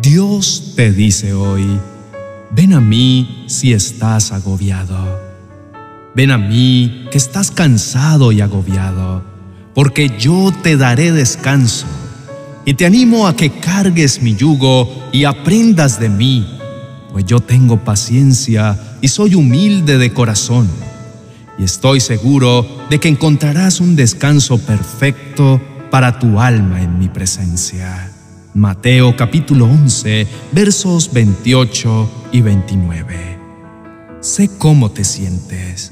Dios te dice hoy, ven a mí si estás agobiado. Ven a mí que estás cansado y agobiado, porque yo te daré descanso. Y te animo a que cargues mi yugo y aprendas de mí, pues yo tengo paciencia y soy humilde de corazón. Y estoy seguro de que encontrarás un descanso perfecto para tu alma en mi presencia. Mateo capítulo 11, versos 28 y 29. Sé cómo te sientes.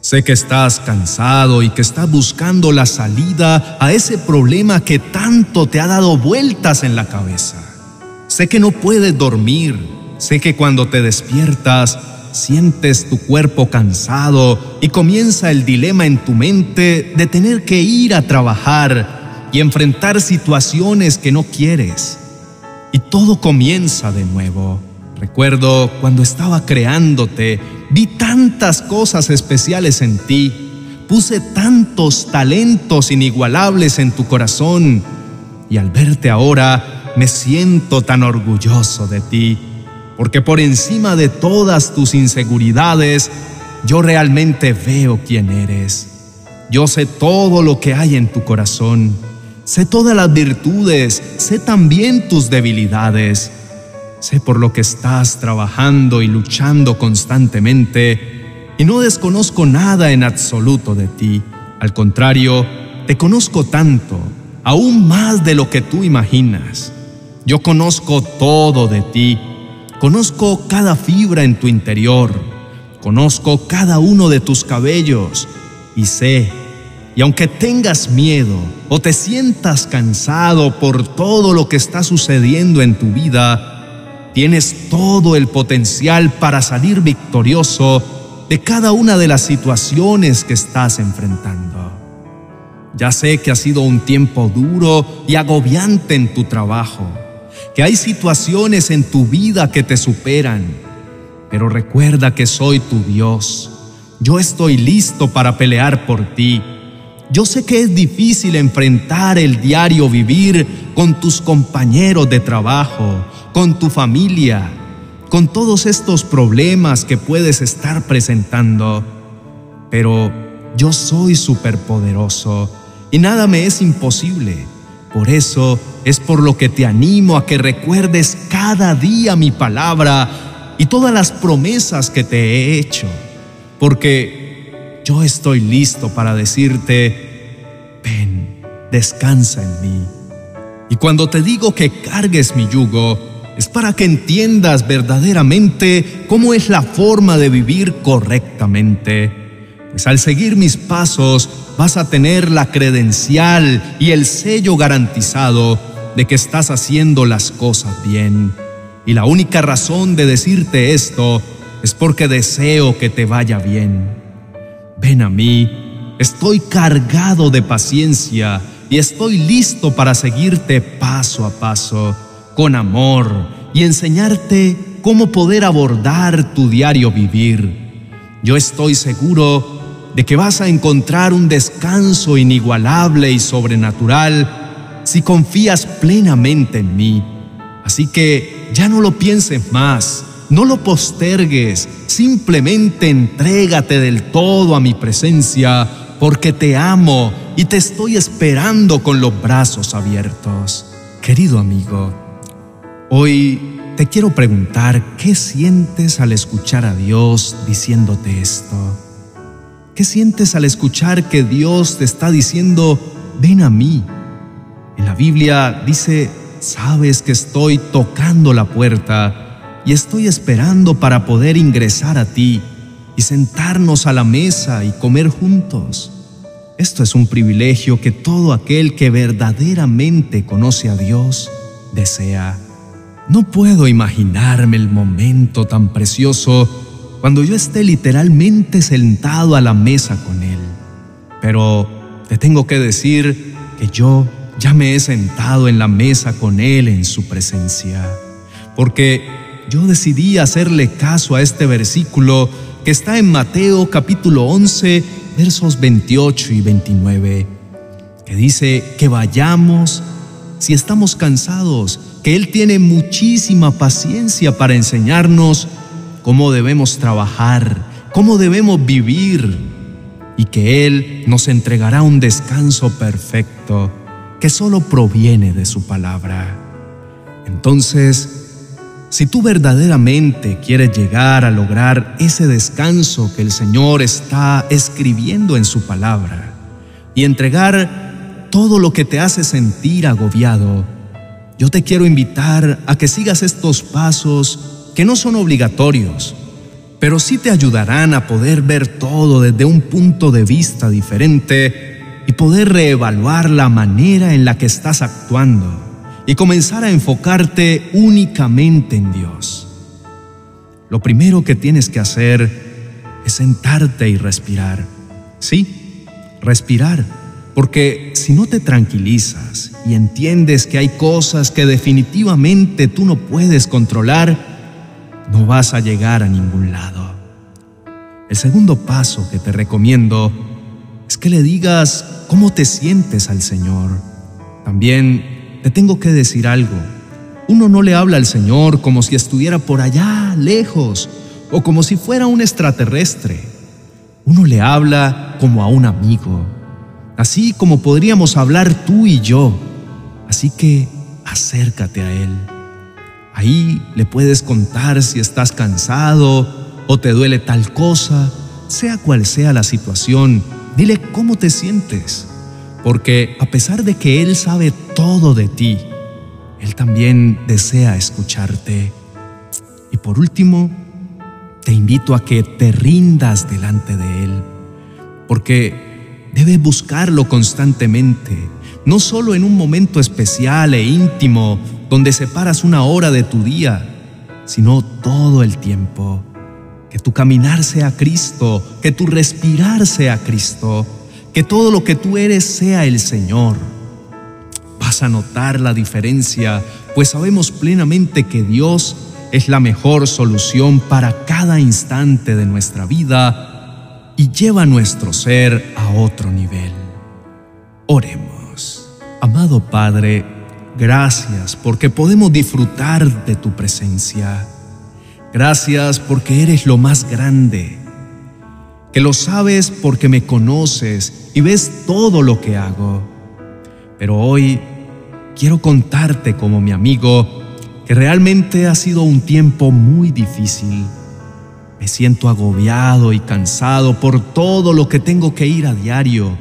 Sé que estás cansado y que estás buscando la salida a ese problema que tanto te ha dado vueltas en la cabeza. Sé que no puedes dormir. Sé que cuando te despiertas sientes tu cuerpo cansado y comienza el dilema en tu mente de tener que ir a trabajar y enfrentar situaciones que no quieres. Y todo comienza de nuevo. Recuerdo cuando estaba creándote, vi tantas cosas especiales en ti, puse tantos talentos inigualables en tu corazón y al verte ahora me siento tan orgulloso de ti, porque por encima de todas tus inseguridades, yo realmente veo quién eres. Yo sé todo lo que hay en tu corazón Sé todas las virtudes, sé también tus debilidades. Sé por lo que estás trabajando y luchando constantemente y no desconozco nada en absoluto de ti. Al contrario, te conozco tanto, aún más de lo que tú imaginas. Yo conozco todo de ti, conozco cada fibra en tu interior, conozco cada uno de tus cabellos y sé y aunque tengas miedo o te sientas cansado por todo lo que está sucediendo en tu vida, tienes todo el potencial para salir victorioso de cada una de las situaciones que estás enfrentando. Ya sé que ha sido un tiempo duro y agobiante en tu trabajo, que hay situaciones en tu vida que te superan, pero recuerda que soy tu Dios. Yo estoy listo para pelear por ti yo sé que es difícil enfrentar el diario vivir con tus compañeros de trabajo, con tu familia, con todos estos problemas que puedes estar presentando. Pero yo soy superpoderoso y nada me es imposible. Por eso es por lo que te animo a que recuerdes cada día mi palabra y todas las promesas que te he hecho. Porque yo estoy listo para decirte, ven, descansa en mí. Y cuando te digo que cargues mi yugo, es para que entiendas verdaderamente cómo es la forma de vivir correctamente. Pues al seguir mis pasos vas a tener la credencial y el sello garantizado de que estás haciendo las cosas bien. Y la única razón de decirte esto es porque deseo que te vaya bien. Ven a mí, estoy cargado de paciencia y estoy listo para seguirte paso a paso, con amor y enseñarte cómo poder abordar tu diario vivir. Yo estoy seguro de que vas a encontrar un descanso inigualable y sobrenatural si confías plenamente en mí. Así que ya no lo pienses más no lo postergues, simplemente entrégate del todo a mi presencia, porque te amo y te estoy esperando con los brazos abiertos. Querido amigo, hoy te quiero preguntar, ¿qué sientes al escuchar a Dios diciéndote esto? ¿Qué sientes al escuchar que Dios te está diciendo, ven a mí? En la Biblia dice, sabes que estoy tocando la puerta y estoy esperando para poder ingresar a ti y sentarnos a la mesa y comer juntos. Esto es un privilegio que todo aquel que verdaderamente conoce a Dios desea. No puedo imaginarme el momento tan precioso cuando yo esté literalmente sentado a la mesa con Él. Pero te tengo que decir que yo ya me he sentado en la mesa con Él en su presencia, porque yo decidí hacerle caso a este versículo que está en Mateo capítulo 11, versos 28 y 29, que dice que vayamos si estamos cansados, que Él tiene muchísima paciencia para enseñarnos cómo debemos trabajar, cómo debemos vivir y que Él nos entregará un descanso perfecto que solo proviene de su palabra. Entonces, si tú verdaderamente quieres llegar a lograr ese descanso que el Señor está escribiendo en su palabra y entregar todo lo que te hace sentir agobiado, yo te quiero invitar a que sigas estos pasos que no son obligatorios, pero sí te ayudarán a poder ver todo desde un punto de vista diferente y poder reevaluar la manera en la que estás actuando y comenzar a enfocarte únicamente en Dios. Lo primero que tienes que hacer es sentarte y respirar. Sí, respirar, porque si no te tranquilizas y entiendes que hay cosas que definitivamente tú no puedes controlar, no vas a llegar a ningún lado. El segundo paso que te recomiendo es que le digas cómo te sientes al Señor. También te tengo que decir algo. Uno no le habla al Señor como si estuviera por allá, lejos, o como si fuera un extraterrestre. Uno le habla como a un amigo, así como podríamos hablar tú y yo. Así que acércate a Él. Ahí le puedes contar si estás cansado o te duele tal cosa, sea cual sea la situación, dile cómo te sientes porque a pesar de que Él sabe todo de ti, Él también desea escucharte. Y por último, te invito a que te rindas delante de Él, porque debes buscarlo constantemente, no solo en un momento especial e íntimo donde separas una hora de tu día, sino todo el tiempo. Que tu caminar sea Cristo, que tu respirar sea Cristo que todo lo que tú eres sea el Señor. A notar la diferencia, pues sabemos plenamente que Dios es la mejor solución para cada instante de nuestra vida y lleva nuestro ser a otro nivel. Oremos. Amado Padre, gracias porque podemos disfrutar de tu presencia. Gracias porque eres lo más grande que lo sabes porque me conoces y ves todo lo que hago. Pero hoy quiero contarte como mi amigo que realmente ha sido un tiempo muy difícil. Me siento agobiado y cansado por todo lo que tengo que ir a diario.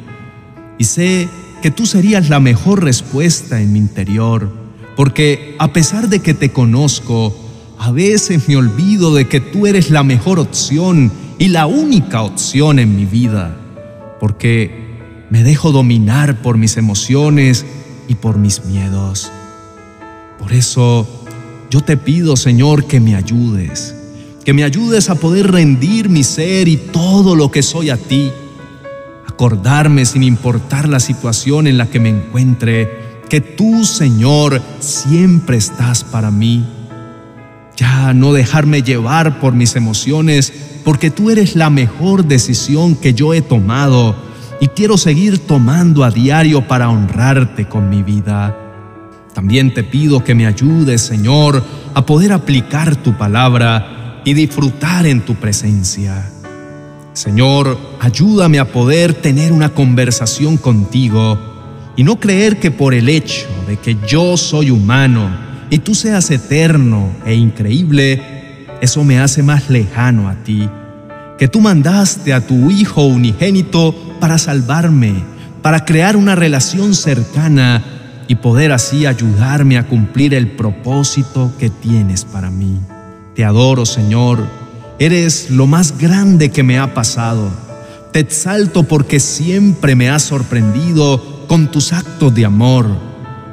Y sé que tú serías la mejor respuesta en mi interior, porque a pesar de que te conozco, a veces me olvido de que tú eres la mejor opción y la única opción en mi vida, porque me dejo dominar por mis emociones y por mis miedos. Por eso yo te pido, Señor, que me ayudes, que me ayudes a poder rendir mi ser y todo lo que soy a ti, acordarme sin importar la situación en la que me encuentre, que tú, Señor, siempre estás para mí. Ya no dejarme llevar por mis emociones porque tú eres la mejor decisión que yo he tomado y quiero seguir tomando a diario para honrarte con mi vida. También te pido que me ayudes, Señor, a poder aplicar tu palabra y disfrutar en tu presencia. Señor, ayúdame a poder tener una conversación contigo y no creer que por el hecho de que yo soy humano y tú seas eterno e increíble, eso me hace más lejano a ti. Que tú mandaste a tu Hijo unigénito para salvarme, para crear una relación cercana y poder así ayudarme a cumplir el propósito que tienes para mí. Te adoro, Señor. Eres lo más grande que me ha pasado. Te exalto porque siempre me has sorprendido con tus actos de amor.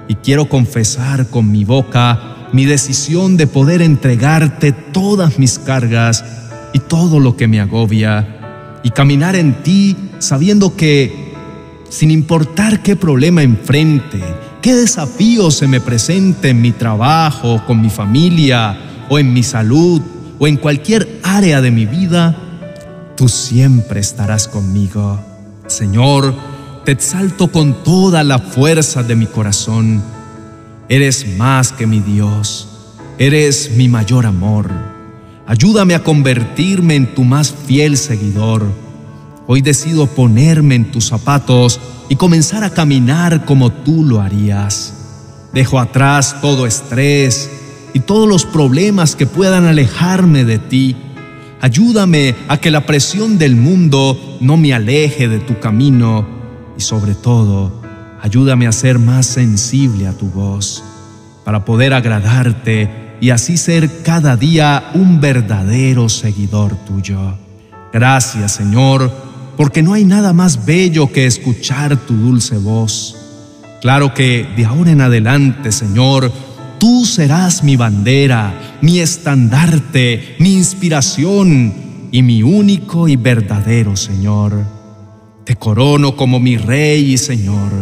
Y quiero confesar con mi boca mi decisión de poder entregarte todas mis cargas y todo lo que me agobia y caminar en ti sabiendo que, sin importar qué problema enfrente, qué desafío se me presente en mi trabajo, con mi familia o en mi salud o en cualquier área de mi vida, tú siempre estarás conmigo. Señor, te exalto con toda la fuerza de mi corazón Eres más que mi Dios, eres mi mayor amor. Ayúdame a convertirme en tu más fiel seguidor. Hoy decido ponerme en tus zapatos y comenzar a caminar como tú lo harías. Dejo atrás todo estrés y todos los problemas que puedan alejarme de ti. Ayúdame a que la presión del mundo no me aleje de tu camino y sobre todo, ayúdame a ser más sensible a tu voz para poder agradarte y así ser cada día un verdadero seguidor tuyo. Gracias, Señor, porque no hay nada más bello que escuchar tu dulce voz. Claro que de ahora en adelante, Señor, tú serás mi bandera, mi estandarte, mi inspiración y mi único y verdadero Señor. Te corono como mi Rey y Señor,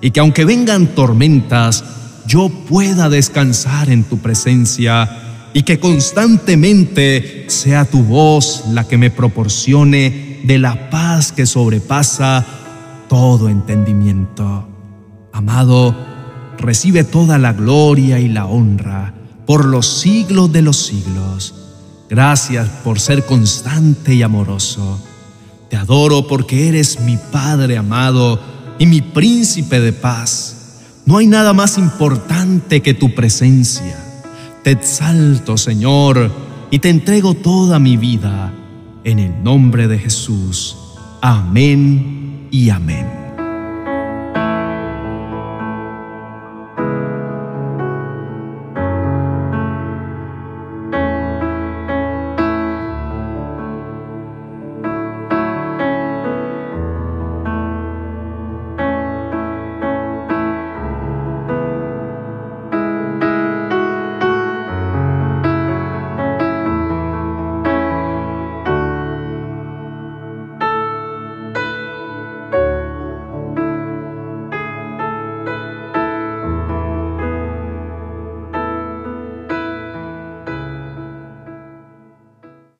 y que aunque vengan tormentas, yo pueda descansar en tu presencia y que constantemente sea tu voz la que me proporcione de la paz que sobrepasa todo entendimiento. Amado, recibe toda la gloria y la honra por los siglos de los siglos. Gracias por ser constante y amoroso. Te adoro porque eres mi Padre amado y mi príncipe de paz. No hay nada más importante que tu presencia. Te exalto, Señor, y te entrego toda mi vida en el nombre de Jesús. Amén y amén.